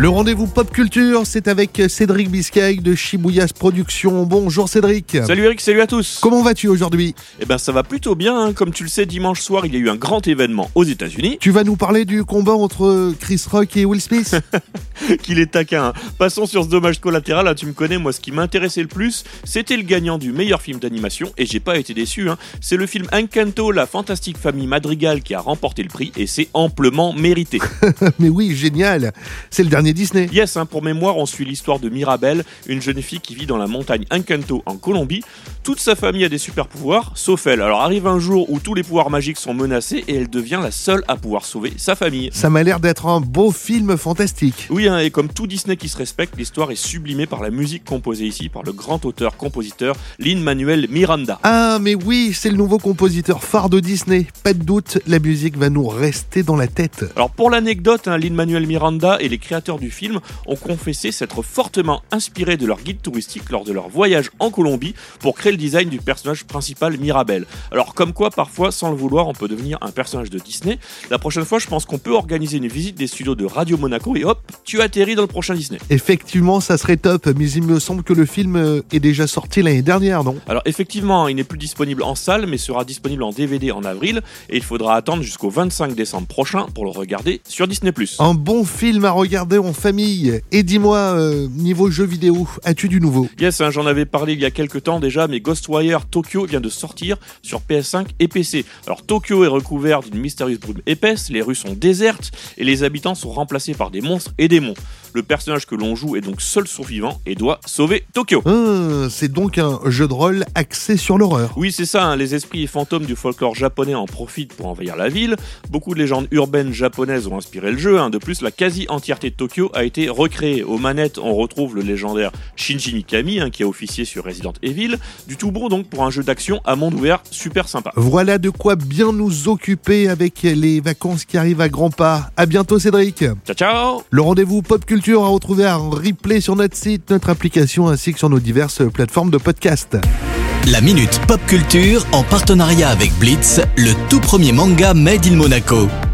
Le rendez-vous pop culture, c'est avec Cédric Biscay de Shibuyas Productions. Bonjour Cédric. Salut Eric, salut à tous. Comment vas-tu aujourd'hui? Eh ben ça va plutôt bien. hein. Comme tu le sais, dimanche soir, il y a eu un grand événement aux États-Unis. Tu vas nous parler du combat entre Chris Rock et Will Smith? Qu'il est taquin. hein. Passons sur ce dommage collatéral. Tu me connais, moi, ce qui m'intéressait le plus, c'était le gagnant du meilleur film d'animation. Et j'ai pas été déçu. hein. C'est le film Encanto, la fantastique famille Madrigal, qui a remporté le prix. Et c'est amplement mérité. Mais oui, génial. C'est le dernier Disney. Yes, hein, pour mémoire, on suit l'histoire de Mirabelle, une jeune fille qui vit dans la montagne Encanto en Colombie. Toute sa famille a des super pouvoirs, sauf elle. Alors arrive un jour où tous les pouvoirs magiques sont menacés et elle devient la seule à pouvoir sauver sa famille. Ça m'a l'air d'être un beau film fantastique. Oui, hein, et comme tout Disney qui se respecte, l'histoire est sublimée par la musique composée ici par le grand auteur-compositeur Lin-Manuel Miranda. Ah, mais oui, c'est le nouveau compositeur phare de Disney. Pas de doute, la musique va nous rester dans la tête. Alors pour l'anecdote, hein, Lin-Manuel Miranda et les créateurs du film ont confessé s'être fortement inspirés de leur guide touristique lors de leur voyage en Colombie pour créer le design du personnage principal Mirabelle. Alors comme quoi, parfois, sans le vouloir, on peut devenir un personnage de Disney. La prochaine fois, je pense qu'on peut organiser une visite des studios de Radio Monaco et hop, tu atterris dans le prochain Disney. Effectivement, ça serait top, mais il me semble que le film euh, est déjà sorti l'année dernière, non? Alors effectivement, il n'est plus disponible en salle, mais sera disponible en DVD en avril, et il faudra attendre jusqu'au 25 décembre prochain pour le regarder sur Disney+. Un bon film à regarder en famille. Et dis-moi, euh, niveau jeu vidéo, as-tu du nouveau Yes, hein, j'en avais parlé il y a quelques temps déjà, mais Ghostwire Tokyo vient de sortir sur PS5 et PC. Alors Tokyo est recouvert d'une mystérieuse brume épaisse, les rues sont désertes et les habitants sont remplacés par des monstres et démons. Le personnage que l'on joue est donc seul survivant et doit sauver Tokyo. Ah, C'est donc un jeu de rôle axé sur l'horreur. Oui, c'est ça, hein, les esprits et fantômes du folklore japonais en profitent pour envahir la ville. Beaucoup de légendes urbaines japonaises ont inspiré le jeu. hein. De plus, la quasi-entièreté de Tokyo a été recréée. Aux manettes, on retrouve le légendaire Shinji Mikami, hein, qui a officié sur Resident Evil. Du tout bon donc pour un jeu d'action à monde ouvert super sympa. Voilà de quoi bien nous occuper avec les vacances qui arrivent à grands pas. À bientôt Cédric. Ciao ciao Le rendez-vous pop culture à retrouver en replay sur notre site, notre application ainsi que sur nos diverses plateformes de podcast. La Minute Pop Culture en partenariat avec Blitz, le tout premier manga Made in Monaco.